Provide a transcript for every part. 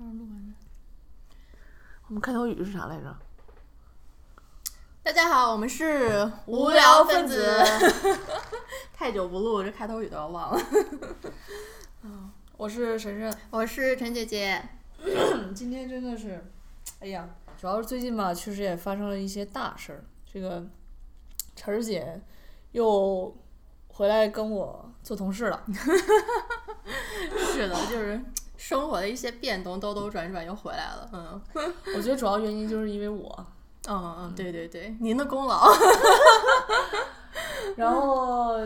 我们开头语是啥来着？大家好，我们是无聊分子。太久不录，这开头语都要忘了。我是晨晨。我是陈姐姐。今天真的是，哎呀，主要是最近吧，确实也发生了一些大事儿。这个晨儿姐又回来跟我做同事了。是的，就是生活的一些变动，兜兜转转又回来了。嗯，我觉得主要原因就是因为我。嗯嗯，对对对，您的功劳。然后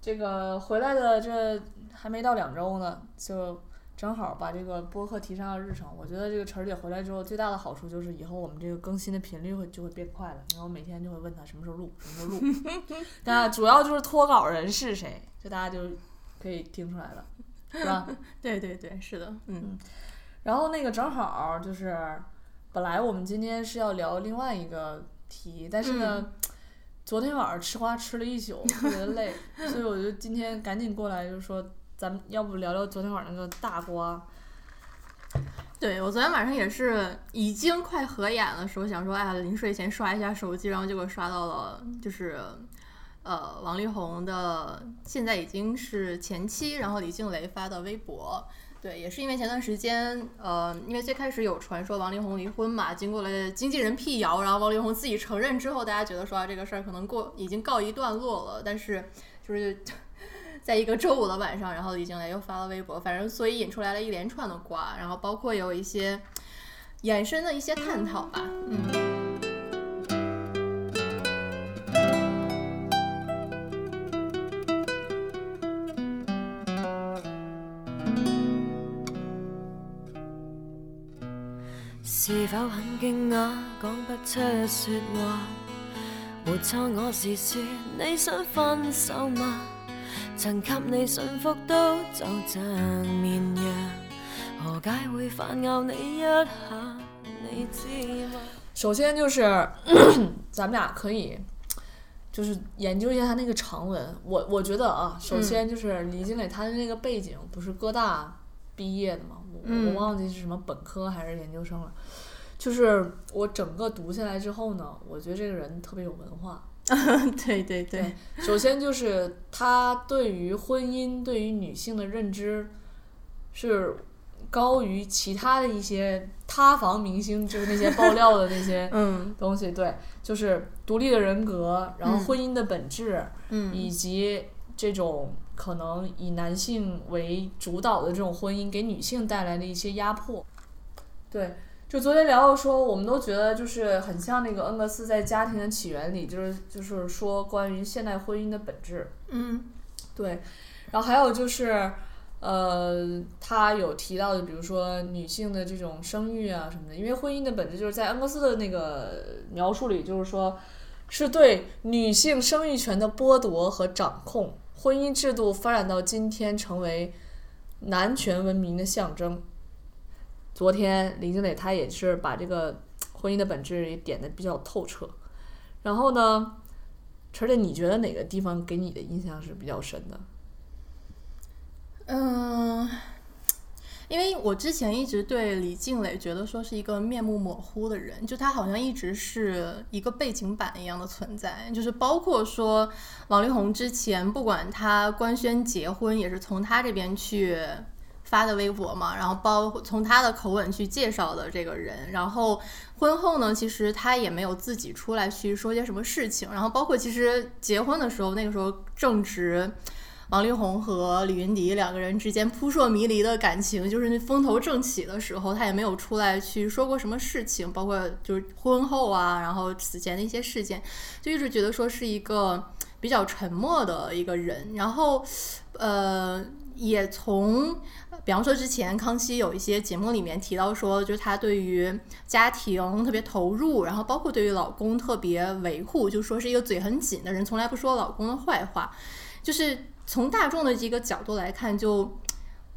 这个回来的这还没到两周呢，就正好把这个播客提上了日程。我觉得这个晨儿姐回来之后，最大的好处就是以后我们这个更新的频率会就会变快了。然后每天就会问她什么时候录，什么时候录。那主要就是脱稿人是谁，这大家就可以听出来了，是吧？对对对，是的，嗯。然后那个正好就是。本来我们今天是要聊另外一个题，但是呢，昨天晚上吃瓜吃了一宿，特别累，所以我就今天赶紧过来，就说咱们要不聊聊昨天晚上那个大瓜。对我昨天晚上也是已经快合眼了，时候想说，哎呀，临睡前刷一下手机，然后结果刷到了，就是呃，王力宏的现在已经是前妻，然后李静蕾发的微博。对，也是因为前段时间，呃，因为最开始有传说王力宏离婚嘛，经过了经纪人辟谣，然后王力宏自己承认之后，大家觉得说这个事儿可能过已经告一段落了。但是就是 在一个周五的晚上，然后李静蕾又发了微博，反正所以引出来了一连串的瓜，然后包括有一些衍生的一些探讨吧，嗯。是否很惊讶，讲不出说话？没错，我是说你想分手吗？曾给你驯服都就像绵羊，何解会反咬你一下？你知吗？首先就是 咱们俩可以就是研究一下他那个长文。我我觉得啊，首先就是李金磊他的那个背景不是哥大毕业的吗？我我忘记是什么本科还是研究生了，就是我整个读下来之后呢，我觉得这个人特别有文化。对对对，首先就是他对于婚姻、对于女性的认知是高于其他的一些塌房明星，就是那些爆料的那些 东西。对，就是独立的人格，然后婚姻的本质，以及这种。可能以男性为主导的这种婚姻，给女性带来的一些压迫。对，就昨天聊到说，我们都觉得就是很像那个恩格斯在《家庭的起源》里，就是就是说关于现代婚姻的本质。嗯，对。然后还有就是，呃，他有提到的，比如说女性的这种生育啊什么的，因为婚姻的本质就是在恩格斯的那个描述里，就是说是对女性生育权的剥夺和掌控。婚姻制度发展到今天，成为男权文明的象征。昨天林经磊他也是把这个婚姻的本质也点的比较透彻。然后呢，陈姐，你觉得哪个地方给你的印象是比较深的？嗯。因为我之前一直对李静蕾觉得说是一个面目模糊的人，就他好像一直是一个背景板一样的存在，就是包括说王力宏之前不管他官宣结婚也是从他这边去发的微博嘛，然后包从他的口吻去介绍的这个人，然后婚后呢，其实他也没有自己出来去说些什么事情，然后包括其实结婚的时候那个时候正值。王力宏和李云迪两个人之间扑朔迷离的感情，就是那风头正起的时候，他也没有出来去说过什么事情，包括就是婚后啊，然后此前的一些事件，就一直觉得说是一个比较沉默的一个人。然后，呃，也从比方说之前康熙有一些节目里面提到说，就是他对于家庭特别投入，然后包括对于老公特别维护，就说是一个嘴很紧的人，从来不说老公的坏话，就是。从大众的这个角度来看，就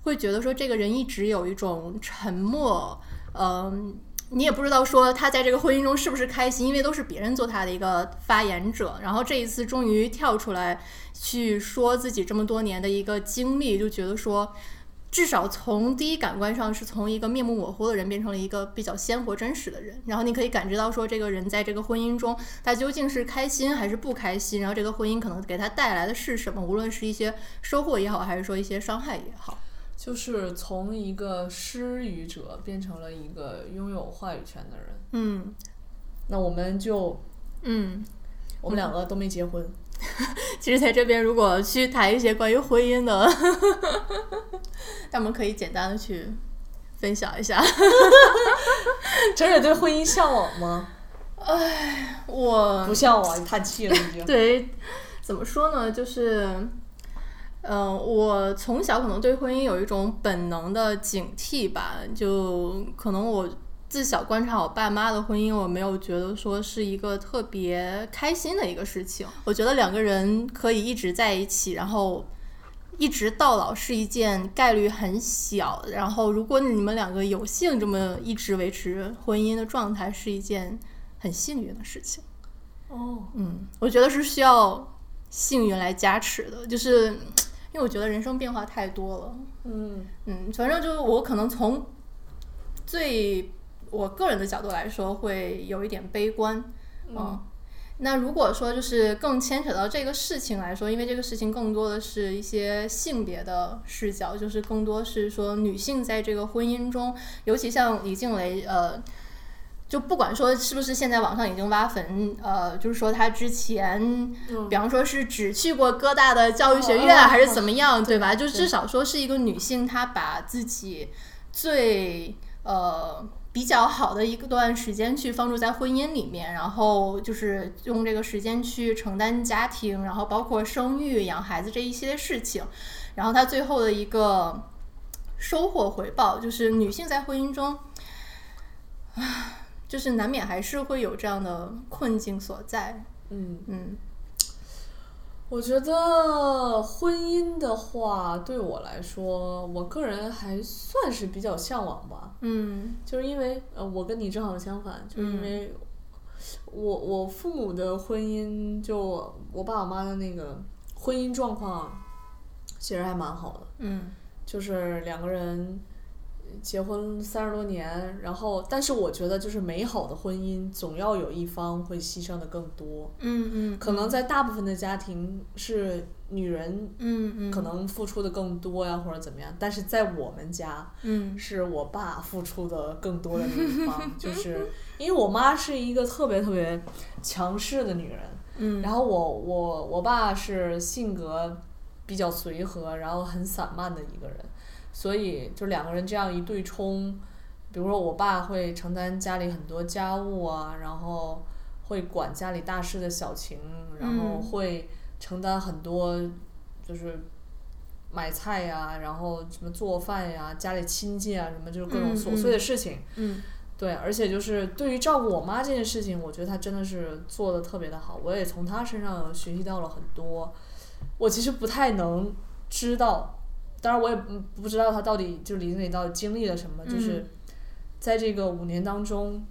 会觉得说这个人一直有一种沉默，嗯，你也不知道说他在这个婚姻中是不是开心，因为都是别人做他的一个发言者。然后这一次终于跳出来去说自己这么多年的一个经历，就觉得说至少从第一感官上是从一个面目模糊的人变成了一个比较鲜活真实的人，然后你可以感知到说这个人在这个婚姻中他究竟是开心还是不开心，然后这个婚姻可能给他带来的是什么，无论是一些收获也好，还是说一些伤害也好，就是从一个失语者变成了一个拥有话语权的人。嗯那我们就嗯。我们两个都没结婚，其实在这边如果去谈一些关于婚姻的，他们可以简单的去分享一下。陈蕊对婚姻向往吗？哎，我不向往，你叹气了已经。对，怎么说呢？就是，嗯、我从小可能对婚姻有一种本能的警惕吧，就可能我自小观察我爸妈的婚姻，我没有觉得说是一个特别开心的一个事情。我觉得两个人可以一直在一起，然后。一直到老是一件概率很小，然后如果你们两个有幸这么一直维持婚姻的状态，是一件很幸运的事情。哦，嗯，我觉得是需要幸运来加持的，就是因为我觉得人生变化太多了。嗯嗯，反正就是我可能从最我个人的角度来说，会有一点悲观。嗯，那如果说就是更牵扯到这个事情来说，因为这个事情更多的是一些性别的视角，就是更多是说女性在这个婚姻中，尤其像李静蕾，呃。就不管说是不是现在网上已经挖坟，呃，就是说她之前，嗯比方说是只去过哥大的教育学院，还是怎么样，对吧？就至少说是一个女性，她把自己最呃比较好的一段时间去放入在婚姻里面，然后就是用这个时间去承担家庭，然后包括生育、养孩子这一系列事情，然后他最后的一个收获回报，就是女性在婚姻中。就是难免还是会有这样的困境所在，嗯，嗯我觉得婚姻的话，对我来说，我个人还算是比较向往吧。嗯。就是因为呃，我跟你正好相反，就是因为我我父母的婚姻，就我爸我妈的那个婚姻状况，其实还蛮好的，嗯。就是两个人结婚三十多年，然后但是我觉得就是美好的婚姻，总要有一方会牺牲的更多，嗯嗯，可能在大部分的家庭是女人嗯嗯。可能付出的更多呀，或者怎么样。但是在我们家，嗯。是我爸付出的更多的那一方，就是因为我妈是一个特别特别强势的女人，嗯，然后我我我爸是性格比较随和，然后很散漫的一个人，所以就两个人这样一对冲，比如说我爸会承担家里很多家务啊，然后会管家里大事的小情，然后嗯会承担很多就是买菜呀、然后什么做饭呀、家里亲戚啊什么就是各种嗯琐碎的事情。嗯对，而且就是对于照顾我妈这件事情，我觉得她真的是做的特别的好，我也从她身上学习到了很多。我其实不太能知道，当然我也不不知道他到底就李经理到底经历了什么，就是在这个五年当中，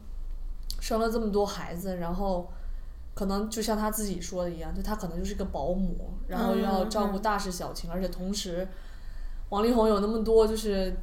生了这么多孩子，然后可能就像他自己说的一样，就他可能就是个保姆，然后要照顾大事小情，而且同时，王力宏有那么多就是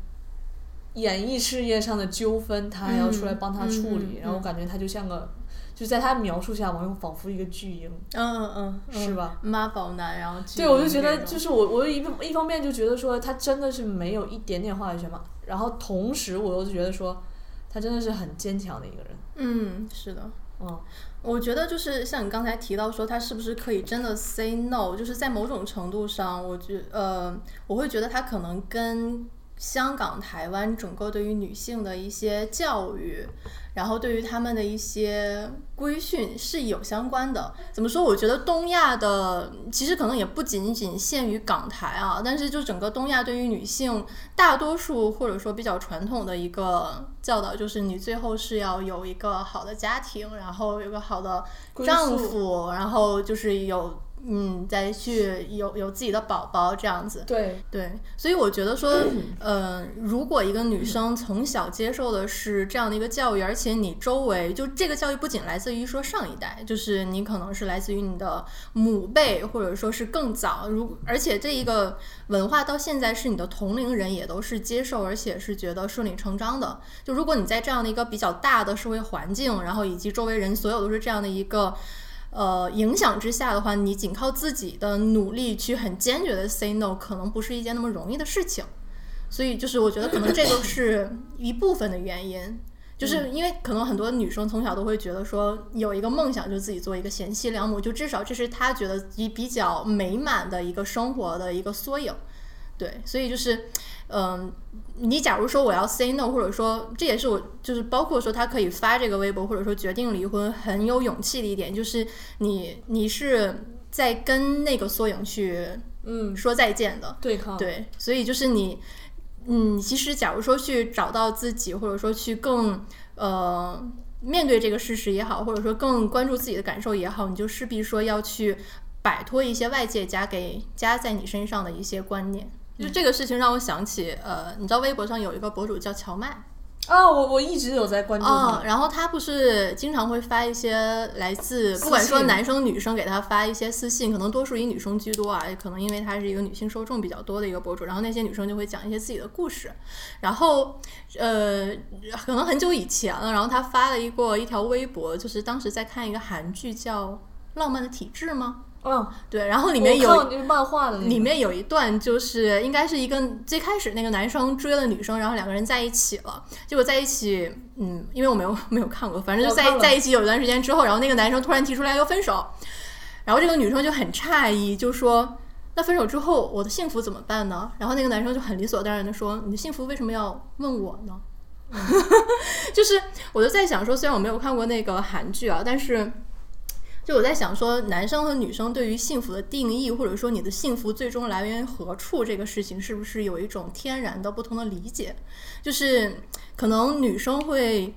演艺事业上的纠纷，他还要出来帮他处理，然后我感觉他就像个，就在他描述下，王力宏仿佛一个巨婴，嗯嗯嗯，是吧？妈宝男，然后对，我就觉得就是是我，我一一方面就觉得说他真的是没有一点点话语权嘛，然后同时我又觉得说他真的是很坚强的一个人，嗯是的。嗯我觉得就是像你刚才提到说，他是不是可以真的 say no？就是在某种程度上，我觉呃，我会觉得他可能跟香港、台湾整个对于女性的一些教育，然后对于他们的一些规训是有相关的。怎么说？我觉得东亚的其实可能也不仅仅限于港台啊，但是就整个东亚对于女性大多数或者说比较传统的一个教导，就是你最后是要有一个好的家庭，然后有个好的丈夫，然后就是有嗯，再去有有自己的宝宝这样子。对对，所以我觉得说，呃，如果一个女生从小接受的是这样的一个教育，而且你周围就这个教育不仅来自于说上一代，就是你可能是来自于你的母辈，或者说是更早，如而且这一个文化到现在是你的同龄人也都是接受，而且是觉得顺理成章的。就如果你在这样的一个比较大的社会环境，然后以及周围人所有都是这样的一个。呃，影响之下的话，你仅靠自己的努力去很坚决的 say no，可能不是一件那么容易的事情。所以，就是我觉得可能这个是一部分的原因，就是因为可能很多女生从小都会觉得说有一个梦想，就自己做一个贤妻良母，就至少这是她觉得比比较美满的一个生活的一个缩影。对，所以就是，嗯，你假如说我要 say no，或者说这也是我就是包括说他可以发这个微博，或者说决定离婚很有勇气的一点，就是你你是在跟那个缩影去嗯。说再见的。对抗，对，所以就是你，嗯，其实假如说去找到自己，或者说去更呃面对这个事实也好，或者说更关注自己的感受也好，你就势必说要去摆脱一些外界加给加在你身上的一些观念。就这个事情让我想起，呃，你知道微博上有一个博主叫乔麦啊，我我一直有在关注他，然后他不是经常会发一些来自不管说男生女生给他发一些私信，可能多数以女生居多啊，可能因为他是一个女性受众比较多的一个博主，然后那些女生就会讲一些自己的故事，然后呃，可能很久以前了，然后他发了一个一条微博，就是当时在看一个韩剧叫《浪漫的体质》吗？嗯，对，然后里面有漫画的，里面有一段就是应该是一个最开始那个男生追了女生，然后两个人在一起了，结果在一起，嗯，因为我没有 没有看过，反正就在在一起有一段时间之后，然后那个男生突然提出来要分手，然后这个女生就很诧异，就说那分手之后我的幸福怎么办呢？然后那个男生就很理所当然的说你的幸福为什么要问我呢？就是我就在想说，虽然我没有看过那个韩剧啊，但是。就我在想说，男生和女生对于幸福的定义，或者说你的幸福最终来源于何处这个事情，是不是有一种天然的不同的理解？就是可能女生会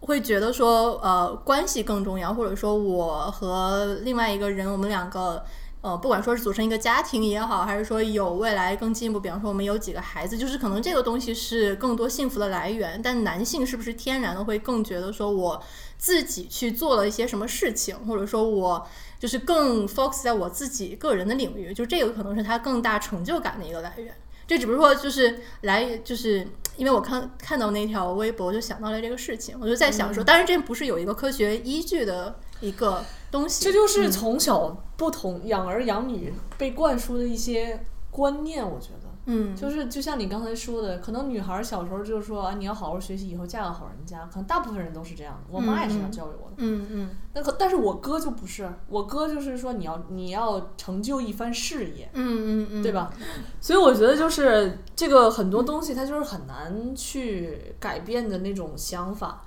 会觉得说，呃，关系更重要，或者说我和另外一个人，我们两个。呃，不管说是组成一个家庭也好，还是说有未来更进一步，比方说我们有几个孩子，就是可能这个东西是更多幸福的来源。但男性是不是天然的会更觉得说我自己去做了一些什么事情，或者说我就是更 focus 在我自己个人的领域，就这个可能是他更大成就感的一个来源。这只不过就是来，就是因为我看看到那条微博，就想到了这个事情，我就在想说，当然这不是有一个科学依据的一个。东西，这就是从小不同养儿养女被灌输的一些观念，我觉得，嗯，就是就像你刚才说的，可能女孩小时候就是说啊，你要好好学习，以后嫁个好人家，可能大部分人都是这样的。我妈也是这样教育我的，嗯嗯。那可但是我哥就不是，我哥就是说你要你要成就一番事业，嗯嗯嗯，对吧？所以我觉得就是这个很多东西它就是很难去改变的那种想法。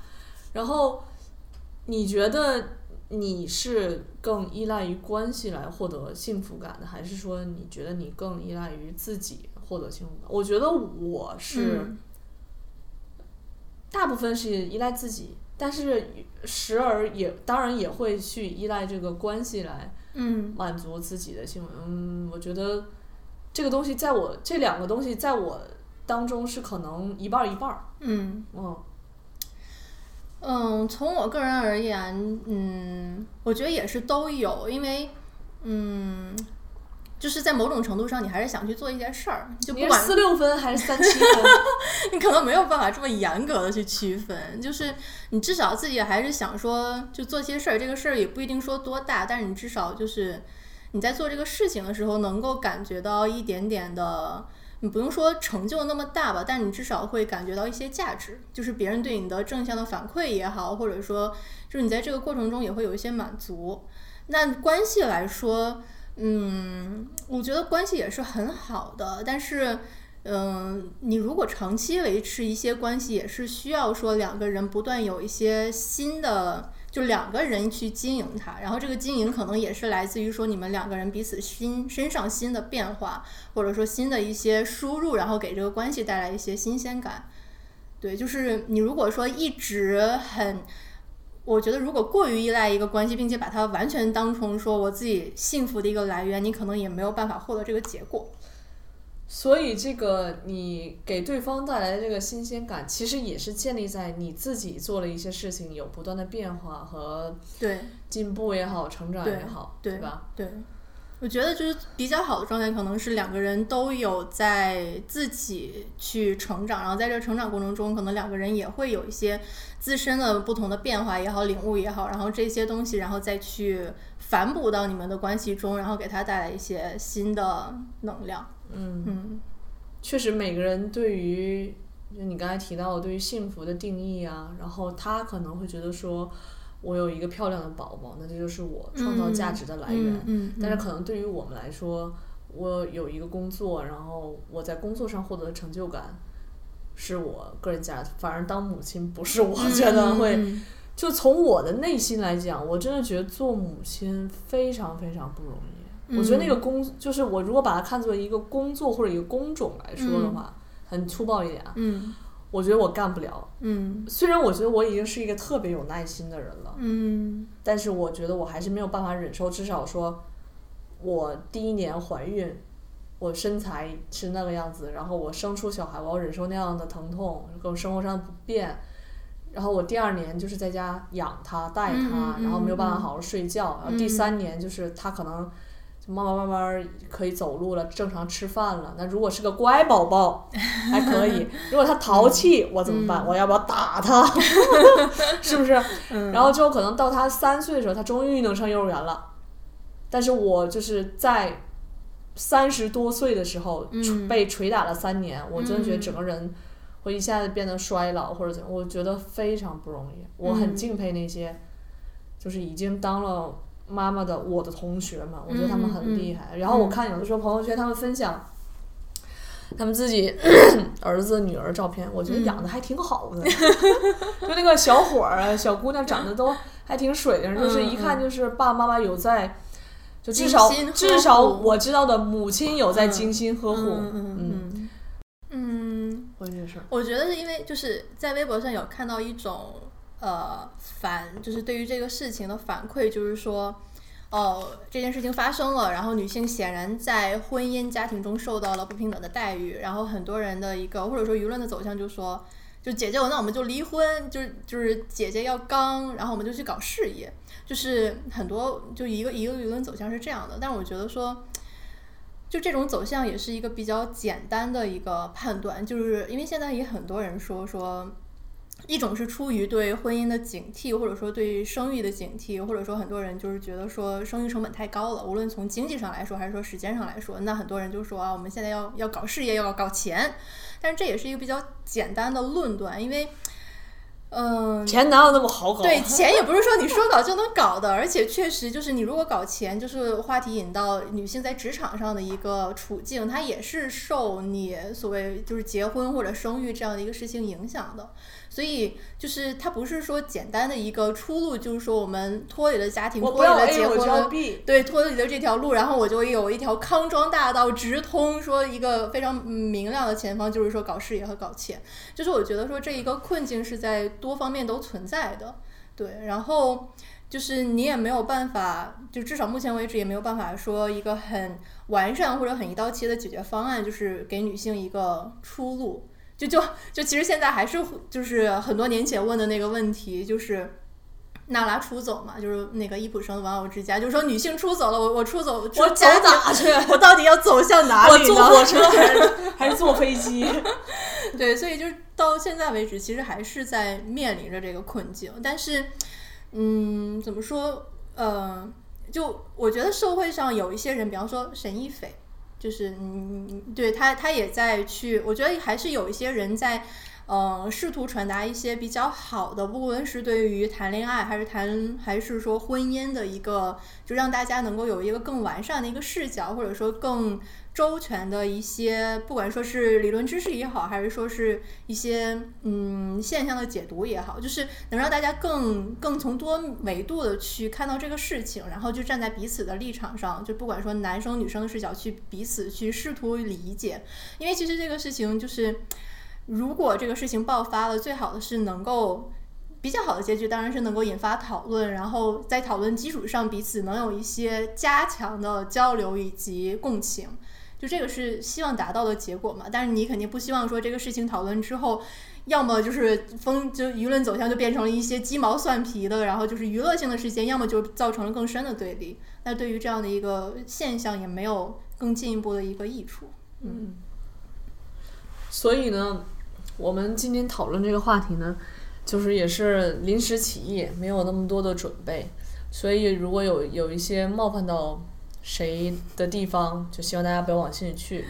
然后你觉得？你是更依赖于关系来获得幸福感的，还是说你觉得你更依赖于自己获得幸福感？我觉得我是大部分是依赖自己，但是时而也当然也会去依赖这个关系来满足自己的幸福。嗯，我觉得这个东西在我这两个东西在我当中是可能一半一半儿。嗯嗯。嗯，从我个人而言，嗯，我觉得也是都有，因为，嗯，就是在某种程度上，你还是想去做一件事儿，就不管四六分还是三七分，你可能没有办法这么严格的去区分，就是你至少自己还是想说，就做些事儿，这个事儿也不一定说多大，但是你至少就是你在做这个事情的时候，能够感觉到一点点的。你不用说成就那么大吧，但你至少会感觉到一些价值，就是别人对你的正向的反馈也好，或者说就是你在这个过程中也会有一些满足。那关系来说，嗯，我觉得关系也是很好的，但是，嗯，你如果长期维持一些关系，也是需要说两个人不断有一些新的。就两个人去经营它，然后这个经营可能也是来自于说你们两个人彼此心身上新的变化，或者说新的一些输入，然后给这个关系带来一些新鲜感。对，就是你如果说一直很我觉得如果过于依赖一个关系，并且把它完全当成说我自己幸福的一个来源，你可能也没有办法获得这个结果。所以，这个你给对方带来的这个新鲜感，其实也是建立在你自己做了一些事情有不断的变化和对进步也好，成长也好，对吧？对，我觉得就是比较好的状态，可能是两个人都有在自己去成长，然后在这个成长过程中，可能两个人也会有一些自身的不同的变化也好，领悟也好，然后这些东西，然后再去反哺到你们的关系中，然后给他带来一些新的能量。嗯嗯，确实，每个人对于就你刚才提到的对于幸福的定义啊，然后他可能会觉得说，我有一个漂亮的宝宝，那这就是我创造价值的来源。但是可能对于我们来说，我有一个工作，然后我在工作上获得的成就感，是我个人价值。反而当母亲不是，我觉得会。嗯就从我的内心来讲，我真的觉得做母亲非常非常不容易。我觉得那个工，就是我如果把它看作一个工作或者一个工种来说的话，很粗暴一点啊，嗯我觉得我干不了。嗯虽然我觉得我已经是一个特别有耐心的人了，嗯但是我觉得我还是没有办法忍受，至少说，我第一年怀孕，我身材是那个样子，然后我生出小孩，我要忍受那样的疼痛，各种生活上的不便。然后我第二年就是在家养他、带他，然后没有办法嗯好好睡觉。然后第三年就是他可能就慢慢慢慢可以走路了，正常吃饭了。那如果是个乖宝宝还可以，如果他淘气，我怎么办？我要不要打他？是不是？嗯，然后之后可能到他三岁的时候，他终于能上幼儿园了。但是我就是在三十多岁的时候、嗯被捶打了三年，我真的觉得嗯整个人会一下子变得衰老或者怎样，我觉得非常不容易。我很嗯敬佩那些就是已经当了妈妈的我的同学们，我觉得他们很厉害。然后我看有的时候朋友圈他们分享。他们自己 儿子、女儿照片，我觉得嗯。养的还挺好的，就那个小伙儿啊、小姑娘长得都还挺水灵，就是一看就是爸爸妈妈有在，就至少至少我知道的母亲有在精心呵护，嗯嗯嗯嗯，我这事儿，我觉得是因为就是在微博上有看到一种呃反，就是对于这个事情的反馈，就是说。哦，这件事情发生了，然后女性显然在婚姻家庭中受到了不平等的待遇，然后很多人的一个或者说舆论的走向就说，就姐姐我那我们就离婚，就是就是姐姐要刚，然后我们就去搞事业，就是很多就一个一个舆论走向是这样的，但我觉得说。就这种走向也是一个比较简单的一个判断，就是因为现在也很多人说说，一种是出于对婚姻的警惕，或者说对生育的警惕，或者说很多人就是觉得说生育成本太高了，无论从经济上来说还是说时间上来说，那很多人就说啊，我们现在要要搞事业，要搞钱，但是这也是一个比较简单的论断，因为。嗯，钱哪有那么好搞？对，钱也不是说你说搞就能搞的，而且确实就是你如果搞钱，就是话题引到女性在职场上的一个处境，它也是受你所谓就是结婚或者生育这样的一个事情影响的。所以就是它不是说简单的一个出路，就是说我们脱离了家庭，脱离了结婚了。对，脱离了这条路，然后我就有一条康庄大道直通，说一个非常明亮的前方，就是说搞事业和搞钱。就是我觉得说这一个困境是在多方面都存在的，对，然后就是你也没有办法，就至少目前为止也没有办法说一个很完善或者很一刀切的解决方案，就是给女性一个出路。就就就其实现在还是就是很多年前问的那个问题，就是。娜拉出走嘛，就是那个伊普生的玩偶之家，就是说女性出走了，我我出走，我走哪去？我到底要走向哪里我呢？坐 火车还是还是坐飞机？对，所以就是到现在为止，其实还是在面临着这个困境。但是，嗯，怎么说？呃，就我觉得社会上有一些人，比方说沈一斐，就是嗯，对他，他也在去，我觉得还是有一些人在。嗯，试图传达一些比较好的，不论是对于谈恋爱，还是谈，还是说婚姻的一个，就让大家能够有一个更完善的一个视角，或者说更周全的一些，不管说是理论知识也好，还是说是一些嗯现象的解读也好，就是能让大家更更从多维度的去看到这个事情，然后就站在彼此的立场上，就不管说男生女生的视角去彼此去试图理解，因为其实这个事情就是。如果这个事情爆发了，最好的是能够比较好的结局当然是能够引发讨论，然后在讨论基础上彼此能有一些加强的交流以及共情，就这个是希望达到的结果嘛。但是你肯定不希望说这个事情讨论之后，要么就是风就舆论走向就变成了一些鸡毛蒜皮的，然后就是娱乐性的事件，要么就造成了更深的对立。那对于这样的一个现象也没有更进一步的一个益处。嗯，所以呢，我们今天讨论这个话题呢。就是也是临时起意，没有那么多的准备，所以如果有有一些冒犯到谁的地方，就希望大家不要往心里去。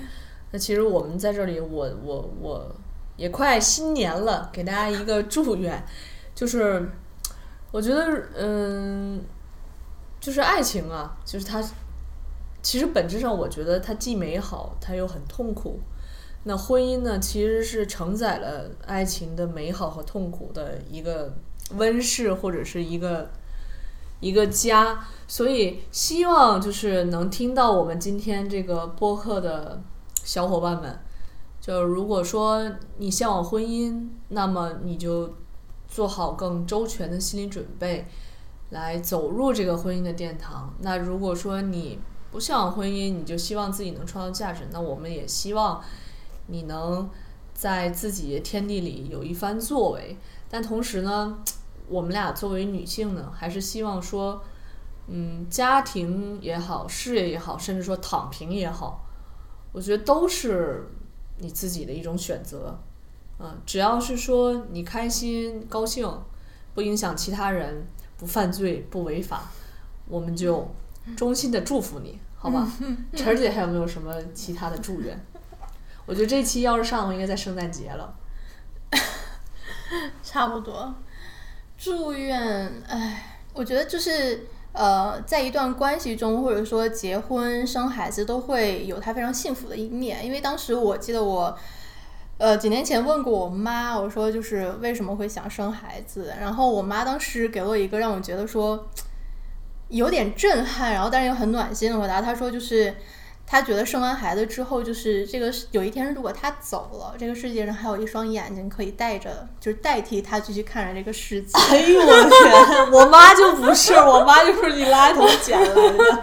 那其实我们在这里，我我我也快新年了，给大家一个祝愿，就是我觉得嗯，就是爱情啊，就是它其实本质上，我觉得它既美好，它又很痛苦。那婚姻呢，其实是承载了爱情的美好和痛苦的一个温室或者是一个一个家，所以希望就是能听到我们今天这个播客的小伙伴们，就如果说你向往婚姻，那么你就做好更周全的心理准备，来走入这个婚姻的殿堂。那如果说你不向往婚姻，你就希望自己能创造价值，那我们也希望。你能在自己的天地里有一番作为，但同时呢，我们俩作为女性呢，还是希望说，嗯，家庭也好，事业也好，甚至说躺平也好，我觉得都是你自己的一种选择，嗯，只要是说你开心高兴，不影响其他人，不犯罪不违法，我们就衷心的祝福你，好吧？晨儿姐还有没有什么其他的祝愿？我觉得这期要是上，应该在圣诞节了。差不多。祝愿，哎，我觉得就是呃，在一段关系中，或者说结婚生孩子，都会有他非常幸福的一面。因为当时我记得我，呃，几年前问过我妈，我说就是为什么会想生孩子，然后我妈当时给了我一个让我觉得说有点震撼，然后但是又很暖心的回答，她说就是。他觉得生完孩子之后，就是这个有一天如果他走了，这个世界上还有一双眼睛可以带着，就是代替他继续看着这个世界。哎呦我的天！我妈就不是，我妈就是你拉头捡来的。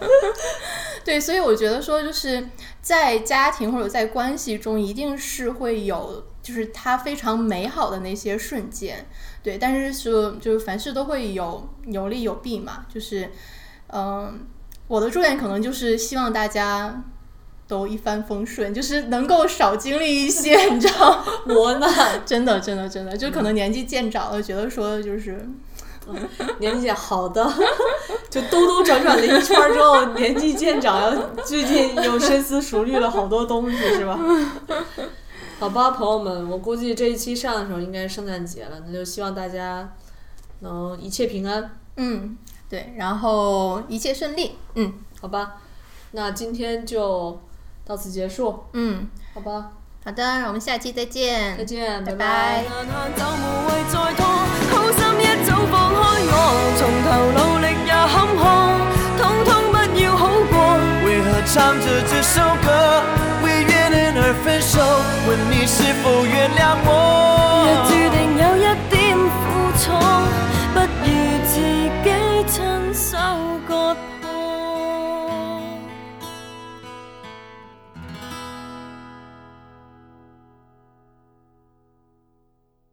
对，所以我觉得说，就是在家庭或者在关系中，一定是会有，就是他非常美好的那些瞬间。对，但是说就是凡事都会有有利有弊嘛，就是嗯。我的祝愿可能就是希望大家都一帆风顺，就是能够少经历一些，你知道磨难。真的，真的，真的，就可能年纪渐长了，觉得说就是，年纪好的，就兜兜转转了一圈之后，年纪渐长，要最近又深思熟虑了好多东西，是吧？好吧，朋友们，我估计这一期上的时候应该是圣诞节了，那就希望大家能一切平安。嗯。对，然后一切顺利，嗯，好吧，那今天就到此结束，嗯，好吧，好的，我们下期再见，再见，拜拜。唱着这首歌，为原谅而分手，问你是否原谅我。